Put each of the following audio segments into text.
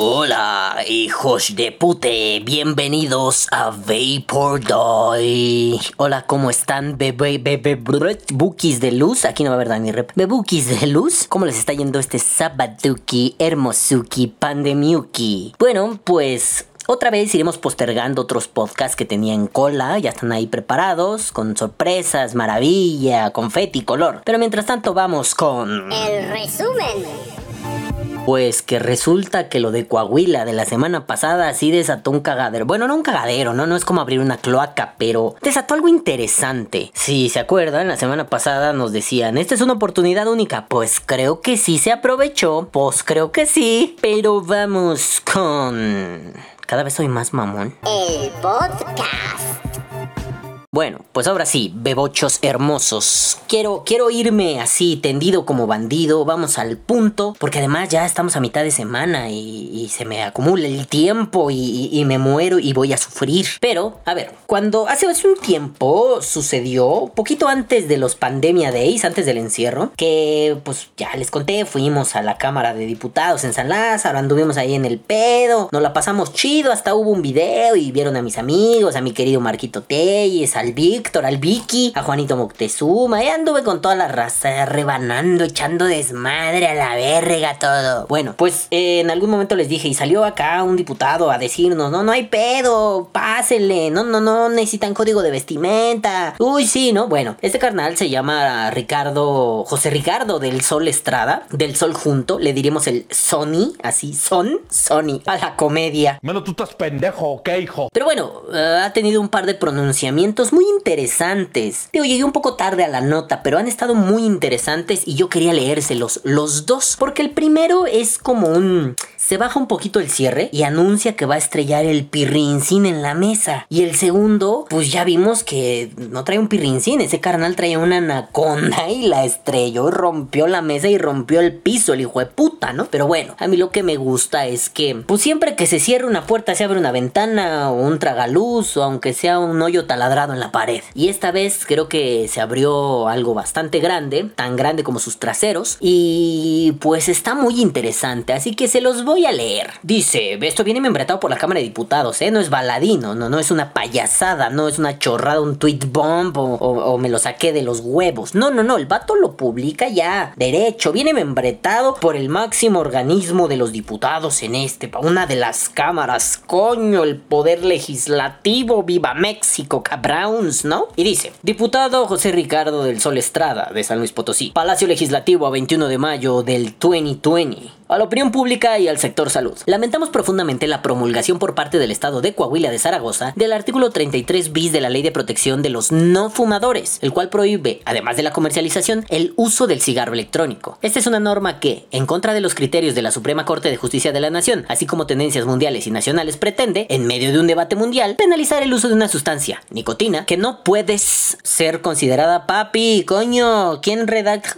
Hola, hijos de pute, bienvenidos a Vapor Doy. Hola, ¿cómo están, bebé, bebé, de luz? Aquí no va a haber ni rep. Bebookies de luz, ¿cómo les está yendo este sabaduki, hermosuki, pandemiuki? Bueno, pues otra vez iremos postergando otros podcasts que tenía en cola, ya están ahí preparados, con sorpresas, maravilla, confeti, color. Pero mientras tanto vamos con... El resumen. Pues que resulta que lo de Coahuila de la semana pasada sí desató un cagadero. Bueno, no un cagadero, ¿no? No es como abrir una cloaca, pero desató algo interesante. Si se acuerdan, la semana pasada nos decían, esta es una oportunidad única. Pues creo que sí se aprovechó. Pues creo que sí. Pero vamos con... Cada vez soy más mamón. El podcast. Bueno, pues ahora sí, bebochos hermosos. Quiero, quiero irme así, tendido como bandido, vamos al punto, porque además ya estamos a mitad de semana y, se me acumula el tiempo y, me muero y voy a sufrir. Pero, a ver, cuando hace, un tiempo sucedió, poquito antes de los Pandemia Days, antes del encierro, que pues ya les conté, fuimos a la Cámara de Diputados en San Lázaro, anduvimos ahí en el pedo, nos la pasamos chido, hasta hubo un video y vieron a mis amigos, a mi querido Marquito Telles, al Víctor, al Vicky, a Juanito Moctezuma. Y anduve con toda la raza rebanando, echando desmadre a la verga todo. Bueno, pues eh, en algún momento les dije, y salió acá un diputado a decirnos, no, no hay pedo, pásenle, no, no, no necesitan código de vestimenta. Uy, sí, ¿no? Bueno, este carnal se llama Ricardo, José Ricardo del Sol Estrada, del Sol Junto, le diremos el Sony, así, Son, Sony, a la comedia. Bueno, tú estás pendejo, ¿qué, hijo? Pero bueno, eh, ha tenido un par de pronunciamientos muy interesantes. Digo, llegué un poco tarde a la nota, pero han estado muy interesantes y yo quería leérselos los dos, porque el primero es como un se baja un poquito el cierre y anuncia que va a estrellar el pirrincín en la mesa. Y el segundo, pues ya vimos que no trae un pirrincín, ese carnal traía una anaconda y la estrelló, rompió la mesa y rompió el piso, el hijo de puta, ¿no? Pero bueno, a mí lo que me gusta es que, pues siempre que se cierra una puerta se abre una ventana o un tragaluz o aunque sea un hoyo taladrado la pared. Y esta vez creo que se abrió algo bastante grande, tan grande como sus traseros, y pues está muy interesante, así que se los voy a leer. Dice, esto viene membretado por la Cámara de Diputados, ¿eh? No es baladino, no, no es una payasada, no es una chorrada, un tweet bomb o, me lo saqué de los huevos. No, no, no, el vato lo publica ya derecho. Viene membretado por el máximo organismo de los diputados en este, una de las cámaras, coño, el poder legislativo, viva México, ¿no? Y dice, diputado José Ricardo del Sol Estrada, de San Luis Potosí, Palacio Legislativo a 21 de mayo del 2020 a la opinión pública y al sector salud. Lamentamos profundamente la promulgación por parte del Estado de Coahuila de Zaragoza del artículo 33 bis de la Ley de Protección de los No Fumadores, el cual prohíbe, además de la comercialización, el uso del cigarro electrónico. Esta es una norma que, en contra de los criterios de la Suprema Corte de Justicia de la Nación, así como tendencias mundiales y nacionales, pretende, en medio de un debate mundial, penalizar el uso de una sustancia, nicotina, que no puedes ser considerada papi, coño, ¿quién redacta?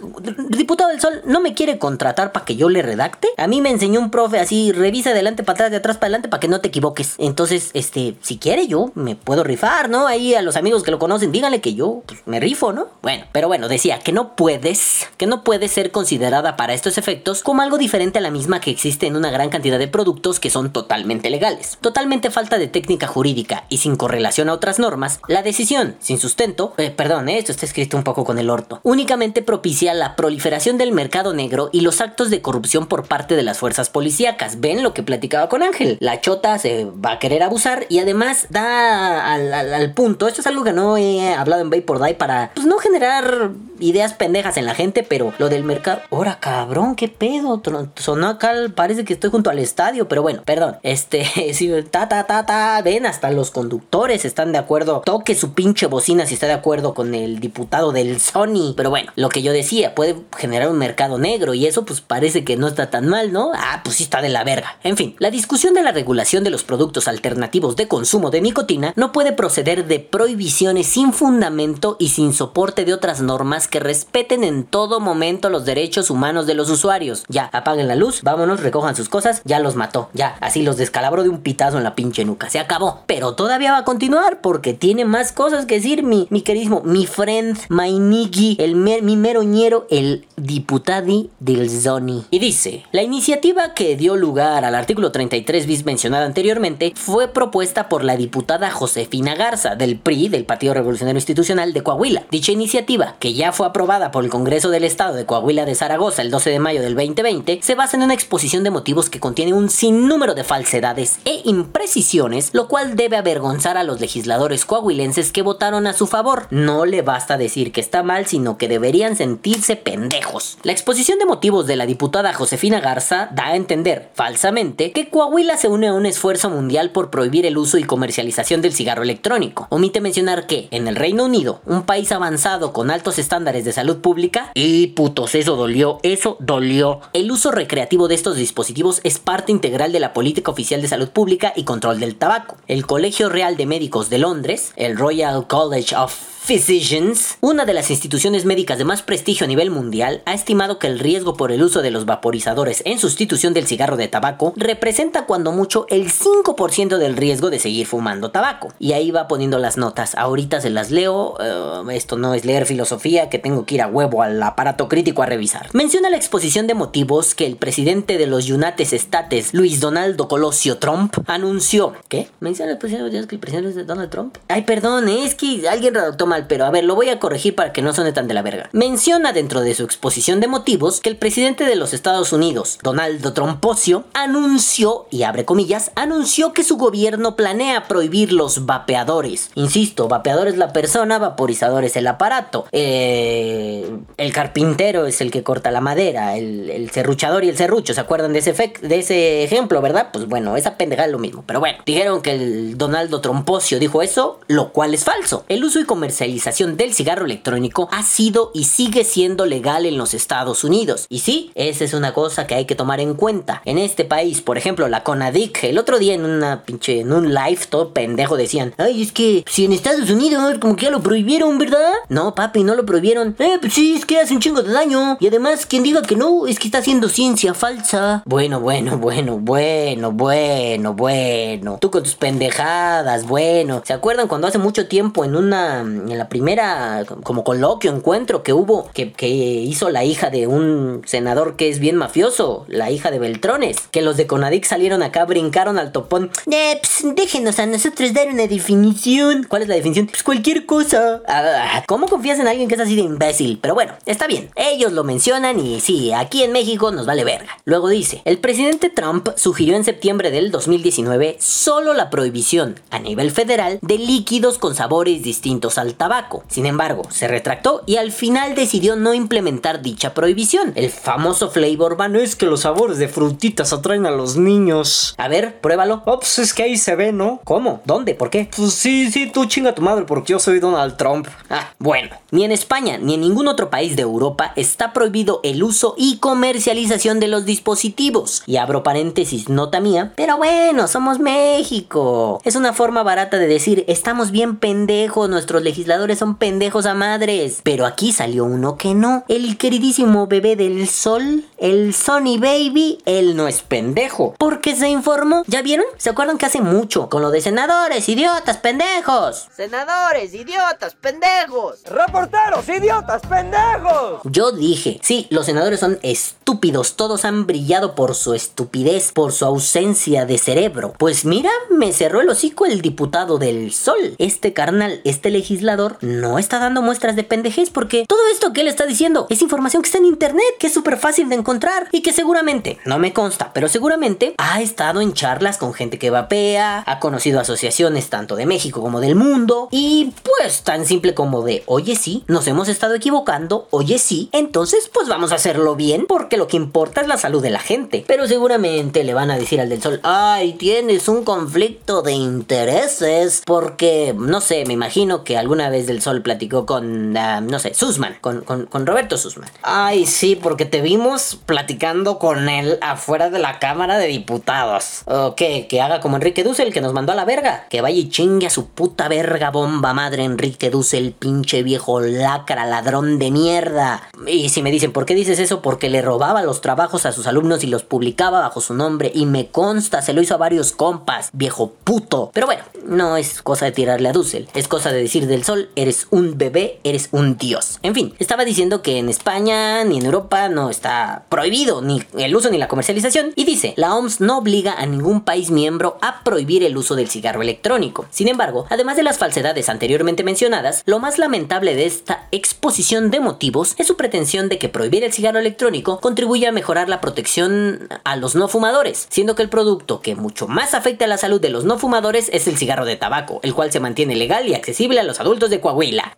Diputado del Sol, ¿no me quiere contratar para que yo le redacte? A mí me enseñó un profe así, revisa adelante para atrás, de atrás para adelante para que no te equivoques. Entonces, este, si quiere yo me puedo rifar, ¿no? Ahí a los amigos que lo conocen, díganle que yo pues, me rifo, ¿no? Bueno, pero bueno, decía que no puedes, que no puede ser considerada para estos efectos como algo diferente a la misma que existe en una gran cantidad de productos que son totalmente legales. Totalmente falta de técnica jurídica y sin correlación a otras normas, la decisión, sin sustento, eh, perdón, eh, esto está escrito un poco con el orto, únicamente propicia la proliferación del mercado negro y los actos de corrupción por parte de las fuerzas policíacas. Ven lo que platicaba con Ángel. La chota se va a querer abusar y además da al, punto. Esto es algo que no he hablado en Vapor Die para pues, no generar ideas pendejas en la gente, pero lo del mercado. Ahora, cabrón, qué pedo. Sonó acá, parece que estoy junto al estadio, pero bueno, perdón. Este, si ta, ta, ta, ta, ven, hasta los conductores están de acuerdo. Toque su pinche bocina si está de acuerdo con el diputado del Sony. Pero bueno, lo que yo decía, puede generar un mercado negro y eso pues parece que no está tan mal, ¿no? Ah, pues sí está de la verga. En fin, la discusión de la regulación de los productos alternativos de consumo de nicotina no puede proceder de prohibiciones sin fundamento y sin soporte de otras normas que respeten en todo momento los derechos humanos de los usuarios. Ya, apaguen la luz, vámonos, recojan sus cosas, ya los mató. Ya, así los descalabró de un pitazo en la pinche nuca. Se acabó. Pero todavía va a continuar porque tiene más cosas que decir mi, mi queridísimo, mi friend, my niggy, el mi meroñero, el diputadi del Zoni. Y dice, la iniciativa que dio lugar al artículo 33 bis mencionado anteriormente fue propuesta por la diputada Josefina Garza del PRI, del Partido Revolucionario Institucional de Coahuila. Dicha iniciativa, que ya fue aprobada por el Congreso del Estado de Coahuila de Zaragoza el 12 de mayo del 2020, se basa en una exposición de motivos que contiene un sinnúmero de falsedades e imprecisiones, lo cual debe avergonzar a los legisladores coahuilenses que votaron a su favor. No le basta decir que está mal, sino que deberían sentirse pendejos. La exposición de motivos de la diputada Josefina Garza da a entender, falsamente, que Coahuila se une a un esfuerzo mundial por prohibir el uso y comercialización del cigarro electrónico. Omite mencionar que, en el Reino Unido, un país avanzado con altos estándares de salud pública, y putos, eso dolió, eso dolió. El uso recreativo de estos dispositivos es parte integral de la política oficial de salud pública y control del tabaco. El Colegio Real de Médicos de Londres, el Royal College of Physicians, una de las instituciones médicas de más prestigio a nivel mundial, ha estimado que el riesgo por el uso de los vaporizadores en sustitución del cigarro de tabaco representa cuando mucho el 5% del riesgo de seguir fumando tabaco. Y ahí va poniendo las notas. Ahorita se las leo. Eh, esto no es leer filosofía, que tengo que ir a huevo al aparato crítico a revisar. Menciona la exposición de motivos que el presidente de los United States, Luis Donaldo Colosio Trump, anunció. ¿Qué? Menciona la exposición de motivos que el presidente de Donald Trump. Ay, perdón, es que alguien redactó pero a ver, lo voy a corregir para que no suene tan de la verga. Menciona dentro de su exposición de motivos que el presidente de los Estados Unidos, Donaldo Tromposio, anunció, y abre comillas, anunció que su gobierno planea prohibir los vapeadores. Insisto, vapeador es la persona, vaporizador es el aparato. Eh, el carpintero es el que corta la madera, el, el serruchador y el serrucho. ¿Se acuerdan de ese, de ese ejemplo, verdad? Pues bueno, esa pendejada es lo mismo. Pero bueno, dijeron que el Donaldo Tromposio dijo eso, lo cual es falso. El uso y comercio comercialización del cigarro electrónico ha sido y sigue siendo legal en los Estados Unidos. Y sí, esa es una cosa que hay que tomar en cuenta. En este país, por ejemplo, la Conadic, el otro día en una pinche, en un live todo pendejo decían, ay, es que si en Estados Unidos como que ya lo prohibieron, ¿verdad? No, papi, no lo prohibieron. Eh, pues sí, es que hace un chingo de daño. Y además, quien diga que no, es que está haciendo ciencia falsa. Bueno, bueno, bueno, bueno, bueno, bueno. Tú con tus pendejadas, bueno. ¿Se acuerdan cuando hace mucho tiempo en una la primera como coloquio, encuentro que hubo, que, hizo la hija de un senador que es bien mafioso, la hija de Beltrones, que los de Conadic salieron acá, brincaron al topón. Eh, déjenos a nosotros dar una definición. ¿Cuál es la definición? Pues cualquier cosa. Ah, ¿Cómo confías en alguien que es así de imbécil? Pero bueno, está bien. Ellos lo mencionan y sí, aquí en México nos vale verga. Luego dice, el presidente Trump sugirió en septiembre del 2019 solo la prohibición a nivel federal de líquidos con sabores distintos al tabaco. Sin embargo, se retractó y al final decidió no implementar dicha prohibición. El famoso flavor ban es que los sabores de frutitas atraen a los niños. A ver, pruébalo. Oh, pues es que ahí se ve, ¿no? ¿Cómo? ¿Dónde? ¿Por qué? Pues sí, sí, tú chinga tu madre porque yo soy Donald Trump. Ah, bueno. Ni en España ni en ningún otro país de Europa está prohibido el uso y comercialización de los dispositivos. Y abro paréntesis, nota mía. Pero bueno, somos México. Es una forma barata de decir, estamos bien pendejos nuestros legisladores son pendejos a madres. Pero aquí salió uno que no. El queridísimo bebé del sol, el Sony Baby, él no es pendejo. Porque se informó. ¿Ya vieron? ¿Se acuerdan que hace mucho? Con lo de senadores, idiotas, pendejos. Senadores, idiotas, pendejos. Reporteros, idiotas, pendejos. Yo dije, sí, los senadores son estúpidos. Todos han brillado por su estupidez, por su ausencia de cerebro. Pues mira, me cerró el hocico el diputado del sol. Este carnal, este legislador no está dando muestras de pendejez porque todo esto que él está diciendo es información que está en internet, que es súper fácil de encontrar y que seguramente, no me consta, pero seguramente ha estado en charlas con gente que vapea, ha conocido asociaciones tanto de México como del mundo y pues tan simple como de, oye sí, nos hemos estado equivocando, oye sí, entonces pues vamos a hacerlo bien porque lo que importa es la salud de la gente. Pero seguramente le van a decir al del sol, ay, tienes un conflicto de intereses porque, no sé, me imagino que alguna vez del Sol platicó con, ah, no sé, Susman. con, con, con Roberto Sussman. Ay, sí, porque te vimos platicando con él afuera de la Cámara de Diputados. ¿O qué? Que haga como Enrique Dussel, que nos mandó a la verga. Que vaya y chingue a su puta verga bomba madre Enrique Dussel, pinche viejo lacra, ladrón de mierda. Y si me dicen, ¿por qué dices eso? Porque le robaba los trabajos a sus alumnos y los publicaba bajo su nombre. Y me consta, se lo hizo a varios compas, viejo puto. Pero bueno, no es cosa de tirarle a Dussel. Es cosa de decir del sol, eres un bebé, eres un dios. En fin, estaba diciendo que en España ni en Europa no está prohibido ni el uso ni la comercialización. Y dice, la OMS no obliga a ningún país miembro a prohibir el uso del cigarro electrónico. Sin embargo, además de las falsedades anteriormente mencionadas, lo más lamentable de esta exposición de motivos es su pretensión de que prohibir el cigarro electrónico contribuye a mejorar la protección a los no fumadores, siendo que el producto que mucho más afecta a la salud de los no fumadores es el cigarro de tabaco, el cual se mantiene legal y accesible a los adultos de Coahuila.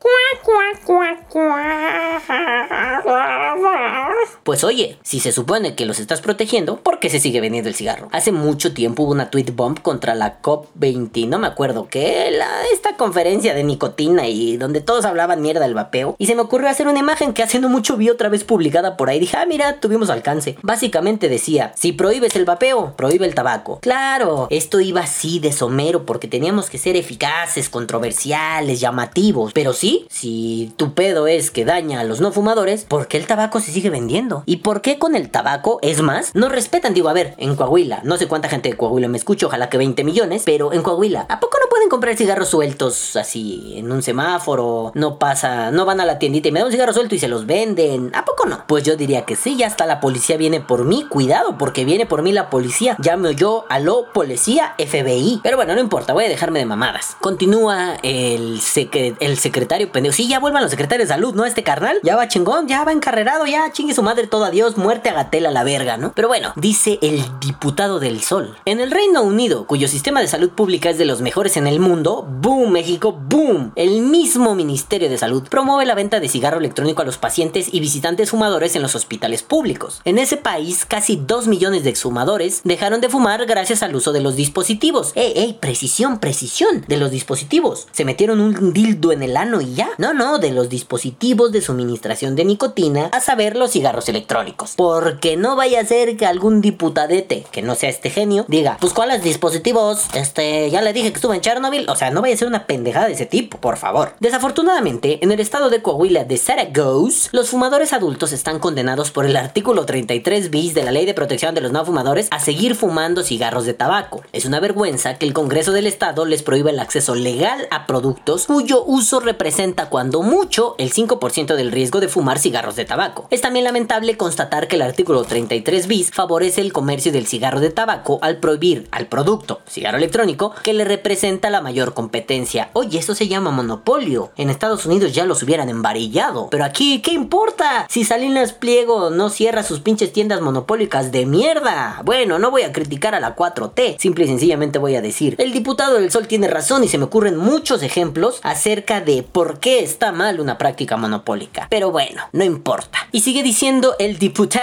Pues oye, si se supone que los estás protegiendo, ¿por qué se sigue vendiendo el cigarro? Hace mucho tiempo hubo una tweet bomb contra la COP20, no me acuerdo qué, esta conferencia de nicotina y donde todos hablaban mierda del vapeo. Y se me ocurrió hacer una imagen que haciendo mucho vi otra vez publicada por ahí. Dije, ah, mira, tuvimos alcance. Básicamente decía, si prohíbes el vapeo, prohíbe el tabaco. Claro, esto iba así de somero porque teníamos que ser eficaces, controversiales, llamativos. Pero sí, si tu pedo es que daña a los no fumadores, ¿por qué el tabaco se sigue vendiendo? ¿Y por qué con el tabaco, es más, no respetan? Digo, a ver, en Coahuila, no sé cuánta gente de Coahuila me escucha, ojalá que 20 millones, pero en Coahuila, ¿a poco no pueden comprar cigarros sueltos así en un semáforo? No pasa, no van a la tiendita y me dan un cigarro suelto y se los venden. ¿A poco no? Pues yo diría que sí, ya hasta la policía viene por mí. Cuidado, porque viene por mí la policía. Llame yo a lo policía FBI. Pero bueno, no importa, voy a dejarme de mamadas. Continúa el, el secretario pendejo. Sí, ya vuelvan los secretarios de salud, ¿no? Este carnal ya va chingón, ya va encarrerado, ya chingue su madre todo adiós, muerte a Gatela la verga, ¿no? Pero bueno, dice el diputado del sol. En el Reino Unido, cuyo sistema de salud pública es de los mejores en el mundo, boom, México, boom. El mismo Ministerio de Salud promueve la venta de cigarro electrónico a los pacientes y visitantes fumadores en los hospitales públicos. En ese país, casi 2 millones de exfumadores dejaron de fumar gracias al uso de los dispositivos. ¡Ey, ey! Precisión, precisión de los dispositivos. Se metieron un dildo en el ano y ya. No, no, de los dispositivos de suministración de nicotina, a saber, los cigarros electrónicos. Porque no vaya a ser que algún diputadete, que no sea este genio, diga, pues ¿cuáles dispositivos? Este, ya le dije que estuvo en Chernobyl. O sea, no vaya a ser una pendejada de ese tipo, por favor. Desafortunadamente, en el estado de Coahuila de Zaragoza, los fumadores adultos están condenados por el artículo 33 bis de la Ley de Protección de los No Fumadores a seguir fumando cigarros de tabaco. Es una vergüenza que el Congreso del Estado les prohíba el acceso legal a productos cuyo uso representa cuando mucho el 5% del riesgo de fumar cigarros de tabaco. Es también lamentable constatar que el artículo 33 bis favorece el comercio del cigarro de tabaco al prohibir al producto, cigarro electrónico, que le representa la mayor competencia. Oye, eso se llama monopolio. En Estados Unidos ya los hubieran embarillado. Pero aquí, ¿qué importa? Si Salinas Pliego no cierra sus pinches tiendas monopólicas de mierda. Bueno, no voy a criticar a la 4T. Simple y sencillamente voy a decir, el diputado del Sol tiene razón y se me ocurren muchos ejemplos acerca de por qué está mal una práctica monopólica. Pero bueno, no importa. Y sigue diciendo el diputado,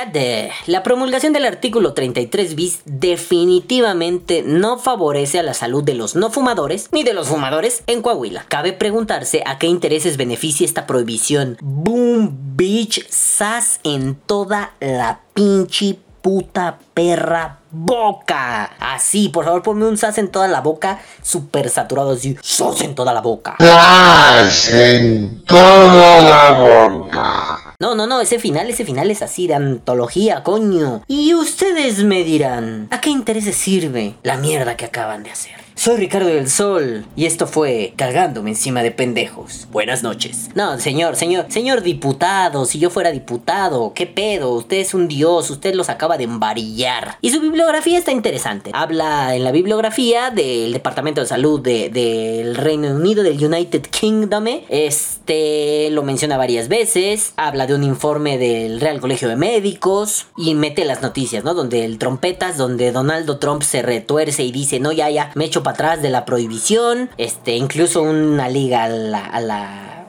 la promulgación del artículo 33 bis definitivamente no favorece a la salud de los no fumadores ni de los fumadores en Coahuila. Cabe preguntarse a qué intereses beneficia esta prohibición. Boom, bitch, sas en toda la pinche puta perra boca. Así, por favor, ponme un sas en toda la boca, súper saturado, así, sas en toda la boca. ¡Sas en toda la boca! No, no, no, ese final, ese final es así de antología, coño. Y ustedes me dirán, ¿a qué intereses sirve la mierda que acaban de hacer? Soy Ricardo del Sol y esto fue Cargándome encima de pendejos. Buenas noches. No, señor, señor, señor diputado, si yo fuera diputado, ¿qué pedo? Usted es un dios, usted los acaba de embarillar. Y su bibliografía está interesante. Habla en la bibliografía del Departamento de Salud del Reino Unido, del United Kingdom. Este lo menciona varias veces. Habla de un informe del Real Colegio de Médicos y mete las noticias, ¿no? Donde el trompetas, donde Donaldo Trump se retuerce y dice, no, ya, ya, me echo para atrás de la prohibición. Este, incluso una liga a la,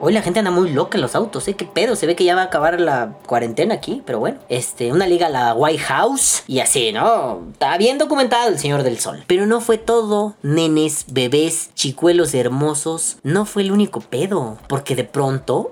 Hoy la gente anda muy loca en los autos, ¿eh? ¿Qué pedo? Se ve que ya va a acabar la cuarentena aquí, pero bueno. Este, una liga a la White House y así, ¿no? Está bien documentado el Señor del Sol. Pero no fue todo, nenes, bebés, chicuelos hermosos. No fue el único pedo. Porque de pronto...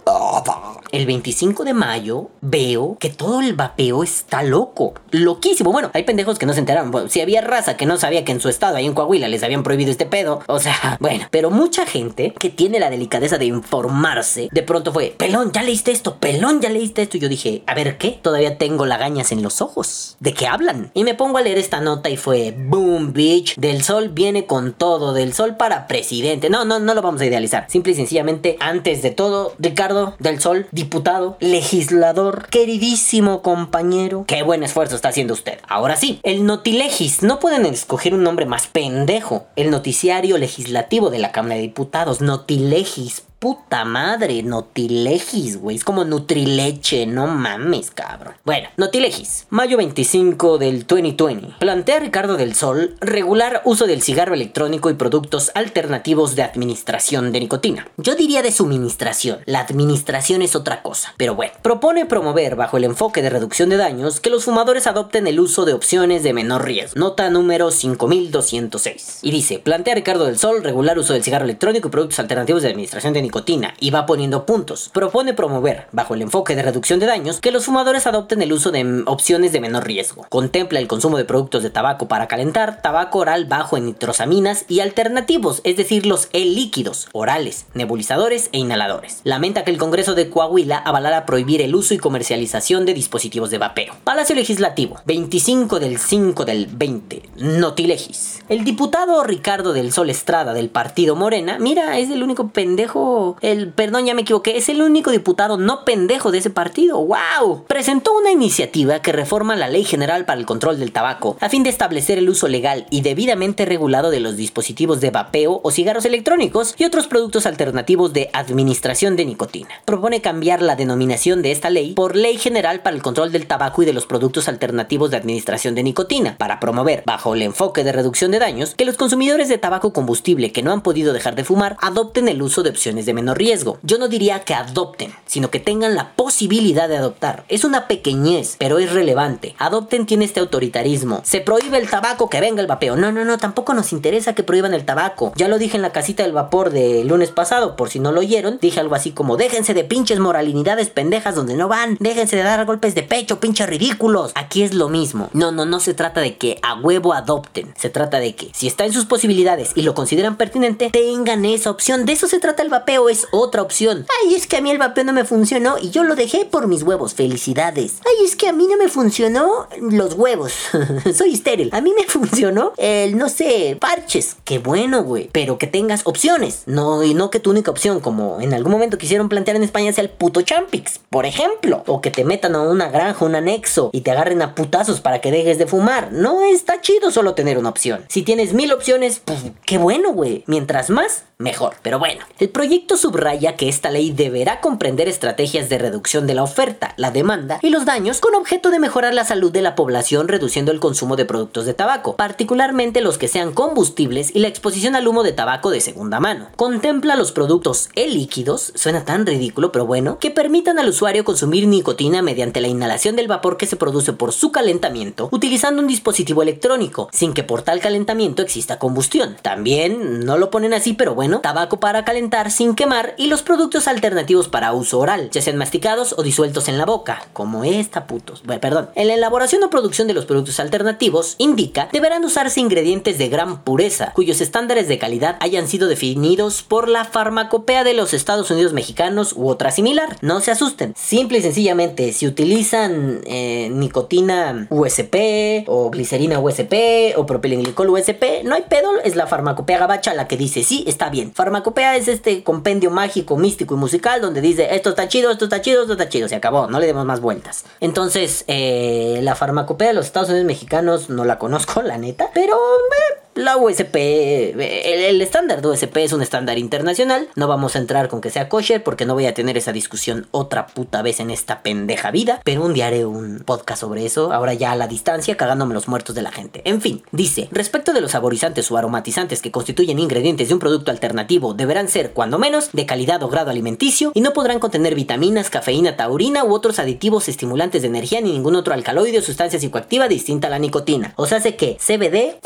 El 25 de mayo veo que todo el vapeo está loco. Loquísimo. Bueno, hay pendejos que no se enteraron. Si había raza que no sabía que en su estado, ahí en Coahuila, les habían prohibido este pedo. O sea, bueno. Pero mucha gente que tiene la delicadeza de de pronto fue, pelón, ya leíste esto, pelón, ya leíste esto. Y yo dije, a ver qué, todavía tengo lagañas en los ojos. ¿De qué hablan? Y me pongo a leer esta nota y fue, boom, bitch, del sol viene con todo, del sol para presidente. No, no, no lo vamos a idealizar. Simple y sencillamente, antes de todo, Ricardo del Sol, diputado, legislador, queridísimo compañero. Qué buen esfuerzo está haciendo usted. Ahora sí, el Notilegis. No pueden escoger un nombre más pendejo. El noticiario legislativo de la Cámara de Diputados. Notilegis puta madre, Notilegis, güey. Es como Nutrileche, no mames, cabrón. Bueno, Notilegis, mayo 25 del 2020. Plantea Ricardo del Sol regular uso del cigarro electrónico y productos alternativos de administración de nicotina. Yo diría de suministración. La administración es otra cosa. Pero bueno, propone promover bajo el enfoque de reducción de daños que los fumadores adopten el uso de opciones de menor riesgo. Nota número 5206. Y dice, plantea Ricardo del Sol regular uso del cigarro electrónico y productos alternativos de administración de nicotina nicotina y va poniendo puntos. Propone promover, bajo el enfoque de reducción de daños, que los fumadores adopten el uso de opciones de menor riesgo. Contempla el consumo de productos de tabaco para calentar, tabaco oral bajo en nitrosaminas y alternativos, es decir, los e-líquidos, orales, nebulizadores e inhaladores. Lamenta que el Congreso de Coahuila avalara prohibir el uso y comercialización de dispositivos de vapeo. Palacio Legislativo, 25 del 5 del 20, Notilegis. El diputado Ricardo del Sol Estrada del partido Morena, mira, es el único pendejo el, perdón, ya me equivoqué, es el único diputado no pendejo de ese partido. ¡Wow! Presentó una iniciativa que reforma la Ley General para el Control del Tabaco a fin de establecer el uso legal y debidamente regulado de los dispositivos de vapeo o cigarros electrónicos y otros productos alternativos de administración de nicotina. Propone cambiar la denominación de esta ley por Ley General para el Control del Tabaco y de los Productos Alternativos de Administración de Nicotina para promover, bajo el enfoque de reducción de daños, que los consumidores de tabaco combustible que no han podido dejar de fumar adopten el uso de opciones de menor riesgo. Yo no diría que adopten, sino que tengan la posibilidad de adoptar. Es una pequeñez, pero es relevante. Adopten tiene este autoritarismo. Se prohíbe el tabaco, que venga el vapeo. No, no, no, tampoco nos interesa que prohíban el tabaco. Ya lo dije en la casita del vapor de lunes pasado, por si no lo oyeron. Dije algo así como, déjense de pinches moralinidades pendejas donde no van. Déjense de dar golpes de pecho, pinches ridículos. Aquí es lo mismo. No, no, no se trata de que a huevo adopten. Se trata de que si está en sus posibilidades y lo consideran pertinente, tengan esa opción. De eso se trata el vapeo es otra opción. Ay, es que a mí el vapeo no me funcionó y yo lo dejé por mis huevos. Felicidades. Ay, es que a mí no me funcionó los huevos. Soy estéril. A mí me funcionó el, no sé, parches. Qué bueno, güey. Pero que tengas opciones. No, y no que tu única opción, como en algún momento quisieron plantear en España, sea el puto Champix, por ejemplo. O que te metan a una granja, un anexo y te agarren a putazos para que dejes de fumar. No está chido solo tener una opción. Si tienes mil opciones, pues qué bueno, güey. Mientras más, mejor. Pero bueno, el proyecto subraya que esta ley deberá comprender estrategias de reducción de la oferta, la demanda y los daños con objeto de mejorar la salud de la población reduciendo el consumo de productos de tabaco, particularmente los que sean combustibles y la exposición al humo de tabaco de segunda mano. Contempla los productos e-líquidos, suena tan ridículo pero bueno, que permitan al usuario consumir nicotina mediante la inhalación del vapor que se produce por su calentamiento utilizando un dispositivo electrónico, sin que por tal calentamiento exista combustión. También no lo ponen así pero bueno, tabaco para calentar sin quemar y los productos alternativos para uso oral, ya sean masticados o disueltos en la boca, como esta putos. Bueno, perdón. En la elaboración o producción de los productos alternativos, indica, deberán usarse ingredientes de gran pureza, cuyos estándares de calidad hayan sido definidos por la farmacopea de los Estados Unidos mexicanos u otra similar. No se asusten. Simple y sencillamente, si utilizan eh, nicotina USP o glicerina USP o propilenglicol USP, no hay pedo, es la farmacopea gabacha la que dice sí, está bien Farmacopea es este compendio mágico, místico y musical donde dice esto está chido, esto está chido, esto está chido. Se acabó, no le demos más vueltas. Entonces, eh, la farmacopea de los Estados Unidos mexicanos no la conozco, la neta. Pero... Eh, la USP, el, estándar de USP es un estándar internacional. No vamos a entrar con que sea kosher porque no voy a tener esa discusión otra puta vez en esta pendeja vida. Pero un día haré un podcast sobre eso, ahora ya a la distancia, cagándome los muertos de la gente. En fin, dice, respecto de los saborizantes o aromatizantes que constituyen ingredientes de un producto alternativo, deberán ser, cuando menos, de calidad o grado alimenticio y no podrán contener vitaminas, cafeína, taurina u otros aditivos estimulantes de energía ni ningún otro alcaloide o sustancia psicoactiva distinta a la nicotina. O sea, hace que CBD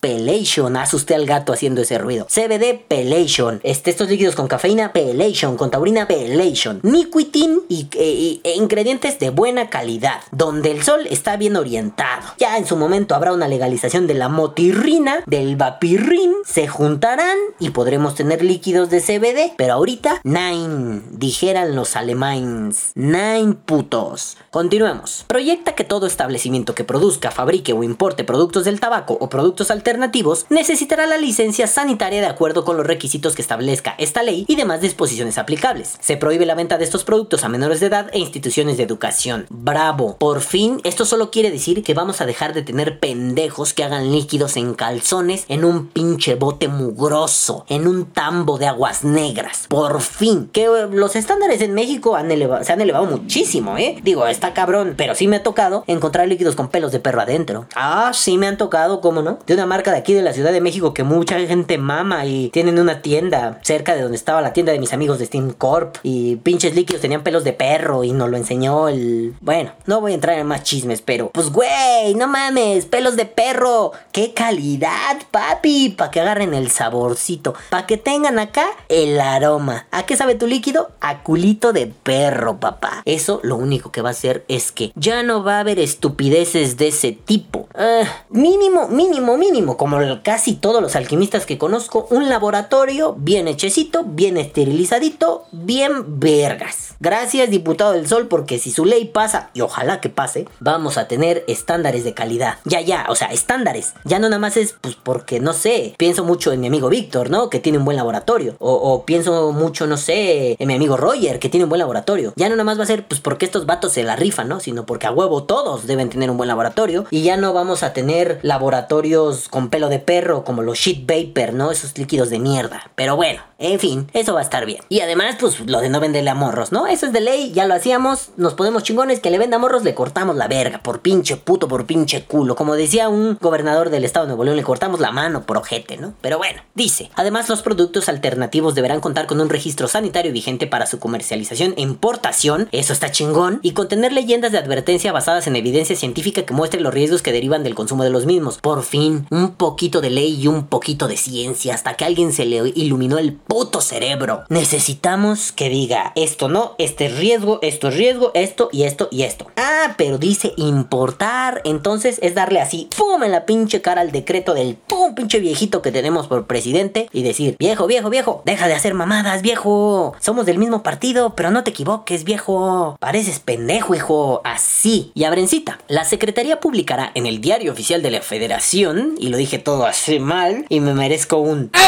Pelation. Asusté al gato haciendo ese ruido. CBD Pelation. Este, estos líquidos con cafeína Pelation. Con taurina Pelation. Niquitin y, e, e ingredientes de buena calidad. Donde el sol está bien orientado. Ya en su momento habrá una legalización de la motirrina, del vapirrin. Se juntarán y podremos tener líquidos de CBD. Pero ahorita, nine. Dijeran los alemanes. Nine putos. Continuemos. Proyecta que todo establecimiento que produzca, fabrique o importe productos del tabaco o productos alternativos necesitará la licencia sanitaria de acuerdo con los requisitos que establezca esta ley y demás disposiciones aplicables. Se prohíbe la venta de estos productos a menores de edad e instituciones de educación. Bravo. Por fin, esto solo quiere decir que vamos a dejar de tener pendejos que hagan líquidos en calzones en un pinche bote mugroso, en un tambo de aguas negras. Por fin. Que eh, los estándares en México se han elevado muchísimo, ¿eh? Digo, está cabrón, pero sí me ha tocado encontrar líquidos con pelos de perro adentro. Ah, sí me han tocado, ¿cómo no? De una marca de aquí de la Ciudad de México que mucha gente mama y tienen una tienda cerca de donde estaba la tienda de mis amigos de Steam Corp y pinches líquidos tenían pelos de perro y nos lo enseñó el... Bueno, no voy a entrar en más chismes, pero pues güey, no mames, pelos de perro, qué calidad, papi, para que agarren el saborcito, para que tengan acá el aroma. ¿A qué sabe tu líquido? A culito de perro, papá. Eso lo único que va a hacer es que ya no va a haber estupideces de ese tipo. Ah, mínimo, mínimo, mínimo, como casi todos los alquimistas que conozco, un laboratorio bien hechecito, bien esterilizadito, bien vergas. Gracias, diputado del Sol, porque si su ley pasa, y ojalá que pase, vamos a tener estándares de calidad. Ya, ya, o sea, estándares. Ya no nada más es, pues, porque, no sé, pienso mucho en mi amigo Víctor, ¿no? Que tiene un buen laboratorio. O, o pienso mucho, no sé, en mi amigo Roger, que tiene un buen laboratorio. Ya no nada más va a ser, pues, porque estos vatos se la rifan, ¿no? Sino porque a huevo todos deben tener un buen laboratorio. Y ya no vamos a tener laboratorios con pelo de perro, como los shit vapor, ¿no? Esos líquidos de mierda. Pero bueno, en fin, eso va a estar bien. Y además, pues, lo de no venderle a morros, ¿no? Eso es de ley, ya lo hacíamos. Nos podemos chingones que le venda a morros, le cortamos la verga. Por pinche puto, por pinche culo. Como decía un gobernador del estado de Nuevo León, le cortamos la mano por ojete, ¿no? Pero bueno, dice. Además, los productos alternativos deberán contar con un registro sanitario vigente para su comercialización e importación. Eso está chingón. Y contener leyendas de advertencia basadas en evidencia científica que muestre los riesgos que derivan del consumo de los mismos. Por fin, un poquito de ley y un poquito de ciencia hasta que alguien se le iluminó el puto cerebro. Necesitamos que diga esto no, este es riesgo, esto es riesgo, esto y esto y esto. Ah, pero dice importar. Entonces es darle así, pum, en la pinche cara al decreto del pum, pinche viejito que tenemos por presidente y decir, viejo, viejo, viejo, deja de hacer mamadas, viejo. Somos del mismo partido, pero no te equivoques, viejo. Pareces pendejo, hijo. Así. Y abrencita. La Secretaría publicará en el Diario Oficial de la Federación, y lo dije todo así mal, y me merezco un...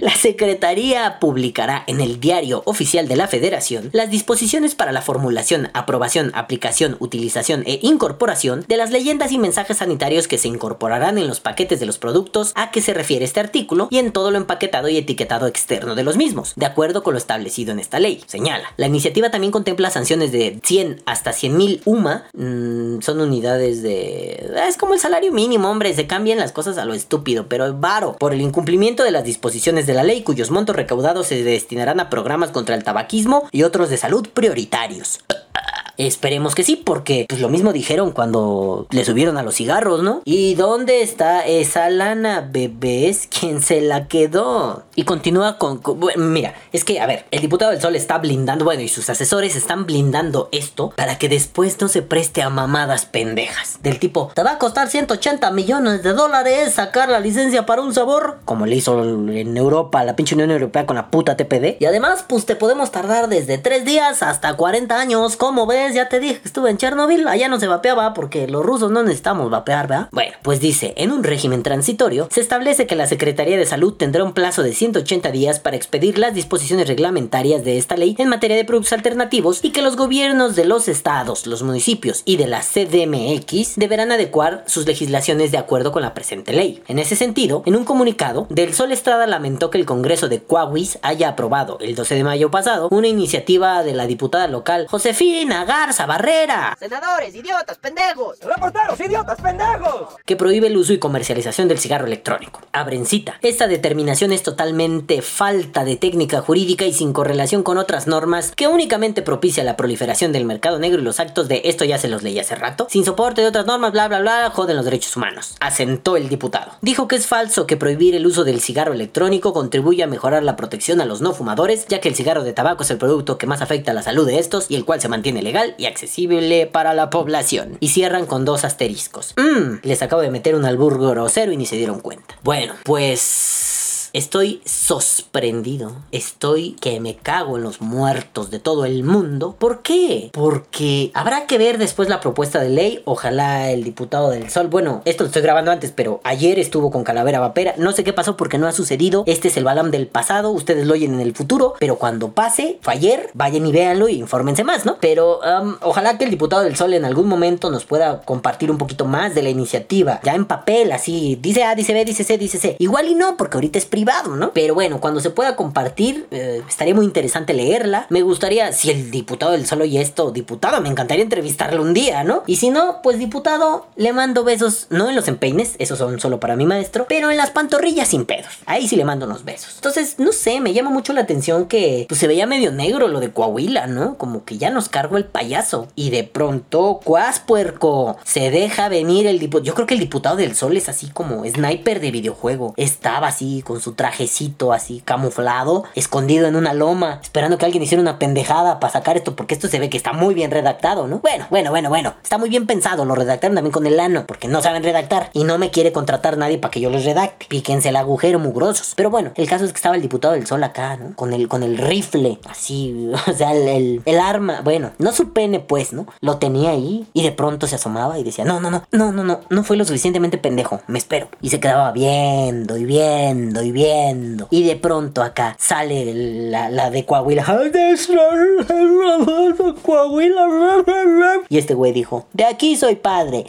La Secretaría publicará en el Diario Oficial de la Federación las disposiciones para la formulación, aprobación, aplicación, utilización e incorporación de las leyendas y mensajes sanitarios que se incorporarán en los paquetes de los productos a que se refiere este artículo y en todo lo empaquetado y etiquetado externo de los mismos, de acuerdo con lo establecido en esta ley. Señala. La iniciativa también contempla sanciones de 100 hasta 100 mil UMA. mm, son unidades de... Es como el salario mínimo, hombre. Se cambian las cosas a lo estúpido, pero es varo. Por el incumplimiento de las disposiciones de la ley cuyos montos recaudados se destinarán a programas contra el tabaquismo y otros de salud prioritarios. Esperemos que sí, porque pues lo mismo dijeron cuando le subieron a los cigarros, ¿no? ¿Y dónde está esa lana, bebés? ¿Quién se la quedó? Y continúa con, bueno, mira, es que, a ver, el diputado del Sol está blindando, bueno, y sus asesores están blindando esto para que después no se preste a mamadas pendejas. Del tipo, te va a costar 180 millones de dólares sacar la licencia para un sabor, como le hizo en Europa, la pinche Unión Europea con la puta TPD. Y además, pues te podemos tardar desde 3 días hasta 40 años. ¿Cómo Ya te dije que estuve en Chernobyl. Allá no se vapeaba porque los rusos no necesitamos vapear, ¿verdad? Bueno, pues dice, en un régimen transitorio, se establece que la Secretaría de Salud tendrá un plazo de 180 días para expedir las disposiciones reglamentarias de esta ley en materia de productos alternativos y que los gobiernos de los estados, los municipios y de la CDMX deberán adecuar sus legislaciones de acuerdo con la presente ley. En ese sentido, en un comunicado, Del Sol Estrada lamentó que el Congreso de Coahuis haya aprobado el 12 de mayo pasado una iniciativa de la diputada local Josefina Garza, Barrera, Senadores, idiotas, pendejos. ¡Reporteros, idiotas, pendejos! que prohíbe el uso y comercialización del cigarro electrónico. Abren cita. Esta determinación es totalmente falta de técnica jurídica y sin correlación con otras normas que únicamente propicia la proliferación del mercado negro y los actos de esto ya se los leí hace rato, sin soporte de otras normas, bla bla bla, joden los derechos humanos. Asentó el diputado. Dijo que es falso que prohibir el uso del cigarro electrónico contribuye a mejorar la protección a los no fumadores, ya que el cigarro de tabaco es el producto que más afecta a la salud de estos y el cual se mantiene legal y accesible para la población. Y cierran con dos asteriscos. Mmm, les acabo de meter un albur grosero y ni se dieron cuenta. Bueno, pues... Estoy sorprendido. Estoy que me cago en los muertos de todo el mundo. ¿Por qué? Porque habrá que ver después la propuesta de ley. Ojalá el diputado del Sol. Bueno, esto lo estoy grabando antes, pero ayer estuvo con Calavera Vapera. No sé qué pasó porque no ha sucedido. Este es el balam del pasado. Ustedes lo oyen en el futuro. Pero cuando pase, fue ayer. Vayan y véanlo y infórmense más, ¿no? Pero um, ojalá que el diputado del Sol en algún momento nos pueda compartir un poquito más de la iniciativa. Ya en papel, así. Dice A, dice B, dice C, dice C. Igual y no, porque ahorita es privado, ¿no? Pero bueno, cuando se pueda compartir, eh, estaría muy interesante leerla. Me gustaría, si el diputado del solo y esto, diputado, me encantaría entrevistarlo un día, ¿no? Y si no, pues diputado, le mando besos, no en los empeines, esos son solo para mi maestro, pero en las pantorrillas sin pedos. Ahí sí le mando unos besos. Entonces, no sé, me llama mucho la atención que pues, se veía medio negro lo de Coahuila, ¿no? Como que ya nos cargo el payaso. Y de pronto, cuas puerco, se deja venir el diputado. Yo creo que el diputado del sol es así como sniper de videojuego. Estaba así con su trajecito así camuflado, escondido en una loma, esperando que alguien hiciera una pendejada para sacar esto, porque esto se ve que está muy bien redactado, ¿no? Bueno, bueno, bueno, bueno, está muy bien pensado, lo redactaron también con el ano, porque no saben redactar y no me quiere contratar nadie para que yo les redacte. Píquense el agujero, mugrosos. Pero bueno, el caso es que estaba el diputado del sol acá, ¿no? Con el, con el rifle, así, o sea, el, el, el arma, bueno, no su pene, pues, ¿no? Lo tenía ahí y de pronto se asomaba y decía, no, no, no, no, no, no, no fue lo suficientemente pendejo, me espero. Y se quedaba viendo y viendo y viendo. Y de pronto acá sale la, la de Coahuila. Coahuila. Y este güey dijo, de aquí soy padre.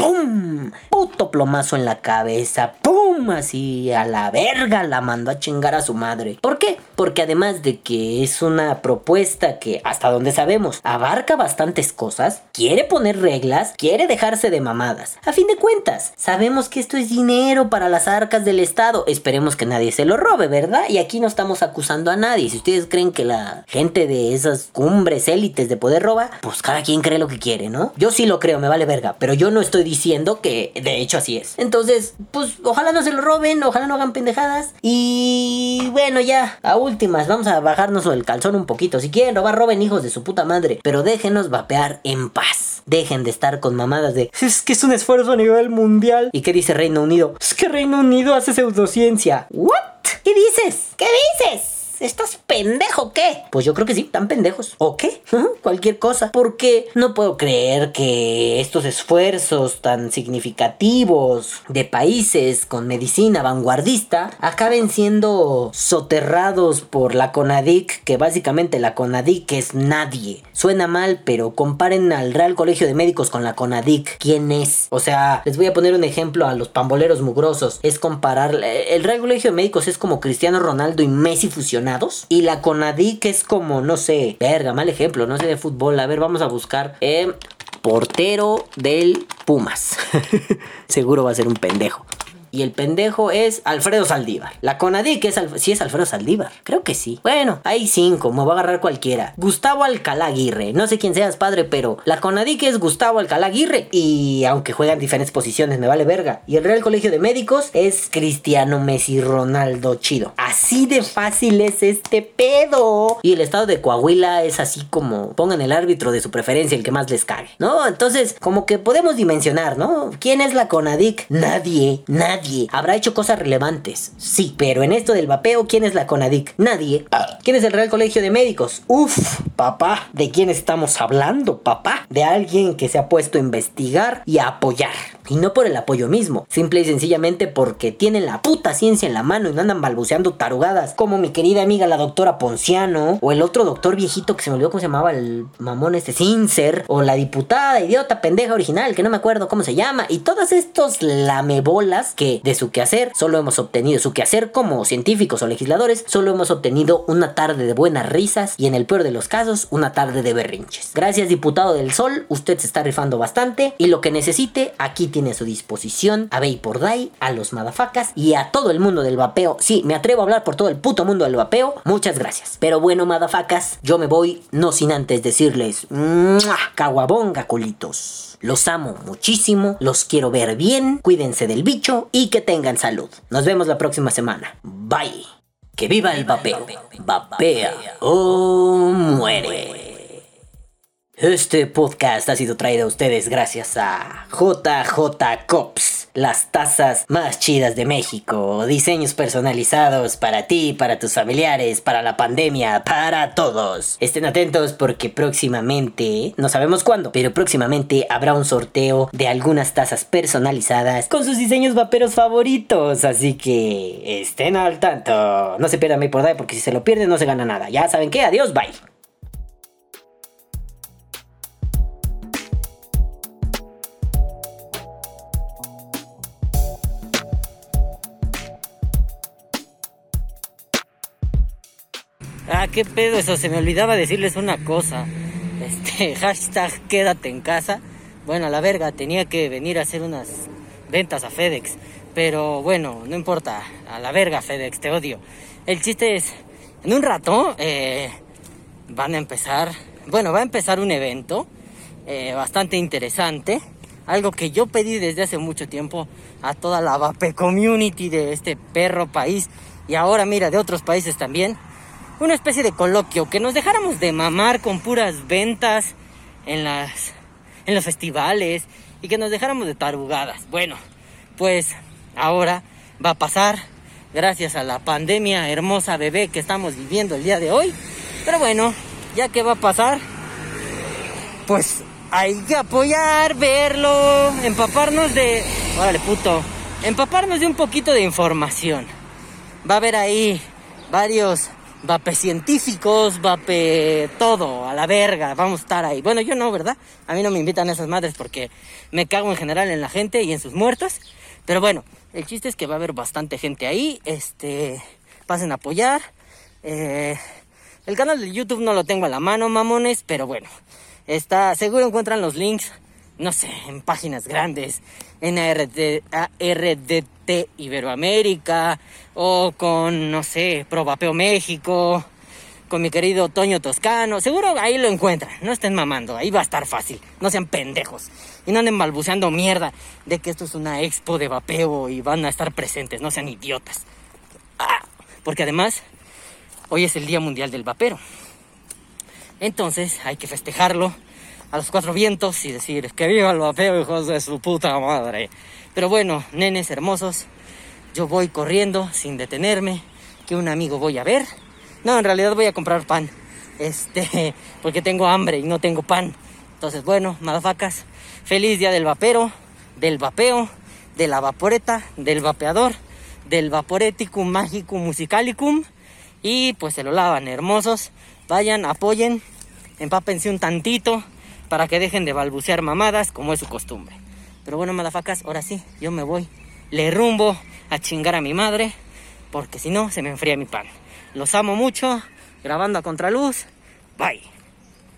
¡Pum! Puto plomazo en la cabeza. ¡Pum! Así a la verga la mandó a chingar a su madre. ¿Por qué? Porque además de que es una propuesta que, hasta donde sabemos, abarca bastantes cosas, quiere poner reglas, quiere dejarse de mamadas. A fin de cuentas, sabemos que esto es dinero para las arcas del Estado. Esperemos que nadie se lo robe, ¿verdad? Y aquí no estamos acusando a nadie. Si ustedes creen que la gente de esas cumbres élites de poder roba, pues cada quien cree lo que quiere, ¿no? Yo sí lo creo, me vale verga. Pero yo no estoy diciendo que de hecho así es. Entonces, pues ojalá no se lo roben, ojalá no hagan pendejadas. Y bueno, ya, a últimas, vamos a bajarnos el calzón un poquito. Si quieren robar, roben hijos de su puta madre. Pero déjenos vapear en paz. Dejen de estar con mamadas de es que es un esfuerzo a nivel mundial. ¿Y qué dice Reino Unido? Es que Reino Unido hace pseudociencia. ¿What? ¿Qué dices? ¿Qué dices? ¿Estás pendejo qué? Pues yo creo que sí, tan pendejos. ¿O qué? Cualquier cosa. Porque no puedo creer que estos esfuerzos tan significativos de países con medicina vanguardista acaben siendo soterrados por la CONADIC, que básicamente la CONADIC es nadie. Suena mal, pero comparen al Real Colegio de Médicos con la CONADIC. ¿Quién es? O sea, les voy a poner un ejemplo a los pamboleros mugrosos. Es comparar... El Real Colegio de Médicos es como Cristiano Ronaldo y Messi fusionados. Y la CONADIC es como, no sé, verga, mal ejemplo, no sé de fútbol. A ver, vamos a buscar. Eh, portero del Pumas. Seguro va a ser un pendejo. Y el pendejo es Alfredo Saldívar. La Conadic es Alf sí es Alfredo Saldívar. Creo que sí. Bueno, hay cinco, me va a agarrar cualquiera. Gustavo Alcalá Aguirre. No sé quién seas, padre, pero la Conadic es Gustavo Alcalá Aguirre. Y aunque juega en diferentes posiciones, me vale verga. Y el Real Colegio de Médicos es Cristiano Messi Ronaldo Chido. Así de fácil es este pedo. Y el estado de Coahuila es así como pongan el árbitro de su preferencia, el que más les cague. ¿No? Entonces, como que podemos dimensionar, ¿no? ¿Quién es la Conadic? Nadie, nadie. Habrá hecho cosas relevantes, sí, pero en esto del vapeo, ¿quién es la CONADIC? Nadie. ¿Quién es el Real Colegio de Médicos? Uf, papá, ¿de quién estamos hablando, papá? De alguien que se ha puesto a investigar y a apoyar. Y no por el apoyo mismo, simple y sencillamente porque tienen la puta ciencia en la mano y no andan balbuceando tarugadas, como mi querida amiga la doctora Ponciano, o el otro doctor viejito que se me olvidó cómo se llamaba, el mamón este Sincer, o la diputada idiota pendeja original, que no me acuerdo cómo se llama, y todos estos lamebolas que de, su quehacer, solo hemos obtenido su quehacer como científicos o legisladores, solo hemos obtenido una tarde de buenas risas y en el peor de los casos, una tarde de berrinches. Gracias, diputado del Sol, usted se está rifando bastante y lo que necesite, aquí tiene a su disposición a Bay por Day, a los madafacas y a todo el mundo del vapeo. Sí, me atrevo a hablar por todo el puto mundo del vapeo. Muchas gracias. Pero bueno, madafacas, yo me voy, no sin antes decirles, ¡mua! caguabonga, culitos. Los amo muchísimo, los quiero ver bien, cuídense del bicho y que tengan salud. Nos vemos la próxima semana. Bye. Que viva el vapeo. Vapea o muere. Este podcast ha sido traído a ustedes gracias a JJ Cops, las tazas más chidas de México, diseños personalizados para ti, para tus familiares, para la pandemia, para todos. Estén atentos porque próximamente, no sabemos cuándo, pero próximamente habrá un sorteo de algunas tazas personalizadas con sus diseños vaperos favoritos, así que estén al tanto. No se pierdan mi por porque si se lo pierden no se gana nada. Ya saben qué, adiós, bye. Pedo eso, se me olvidaba decirles una cosa. Este, hashtag quédate en casa. Bueno, a la verga, tenía que venir a hacer unas ventas a FedEx. Pero bueno, no importa, a la verga FedEx, te odio. El chiste es, en un rato eh, van a empezar, bueno, va a empezar un evento eh, bastante interesante. Algo que yo pedí desde hace mucho tiempo a toda la Vape Community de este perro país. Y ahora mira, de otros países también una especie de coloquio, que nos dejáramos de mamar con puras ventas en las en los festivales y que nos dejáramos de tarugadas. Bueno, pues ahora va a pasar gracias a la pandemia hermosa bebé que estamos viviendo el día de hoy. Pero bueno, ya que va a pasar, pues hay que apoyar, verlo, empaparnos de, órale puto, empaparnos de un poquito de información. Va a haber ahí varios vape científicos, vape todo, a la verga, vamos a estar ahí. Bueno, yo no, ¿verdad? A mí no me invitan a esas madres porque me cago en general en la gente y en sus muertos. Pero bueno, el chiste es que va a haber bastante gente ahí. Este, pasen a apoyar. Eh, el canal de YouTube no lo tengo a la mano, mamones, pero bueno, está, seguro encuentran los links, no sé, en páginas grandes, en ARD, Iberoamérica, o con, no sé, Probapeo México, con mi querido Toño Toscano. Seguro ahí lo encuentran. No estén mamando, ahí va a estar fácil. No sean pendejos. Y no anden balbuceando mierda de que esto es una expo de vapeo y van a estar presentes. No sean idiotas. Ah, porque además, hoy es el Día Mundial del Vapero. Entonces hay que festejarlo a los cuatro vientos y decir que viva el vapeo, hijos de su puta madre. Pero bueno, nenes hermosos, yo voy corriendo sin detenerme, que un amigo voy a ver. No, en realidad voy a comprar pan. Este, porque tengo hambre y no tengo pan. Entonces, bueno, madafacas, feliz día del vapero, del vapeo, de la vaporeta, del vapeador, del vaporeticum magicum musicalicum. Y pues se lo lavan, hermosos. Vayan, apoyen, empápense un tantito para que dejen de balbucear mamadas como es su costumbre. Pero bueno, madafacas, ahora sí, yo me voy. Le rumbo a chingar a mi madre, porque si no se me enfría mi pan. Los amo mucho, grabando a contraluz. Bye.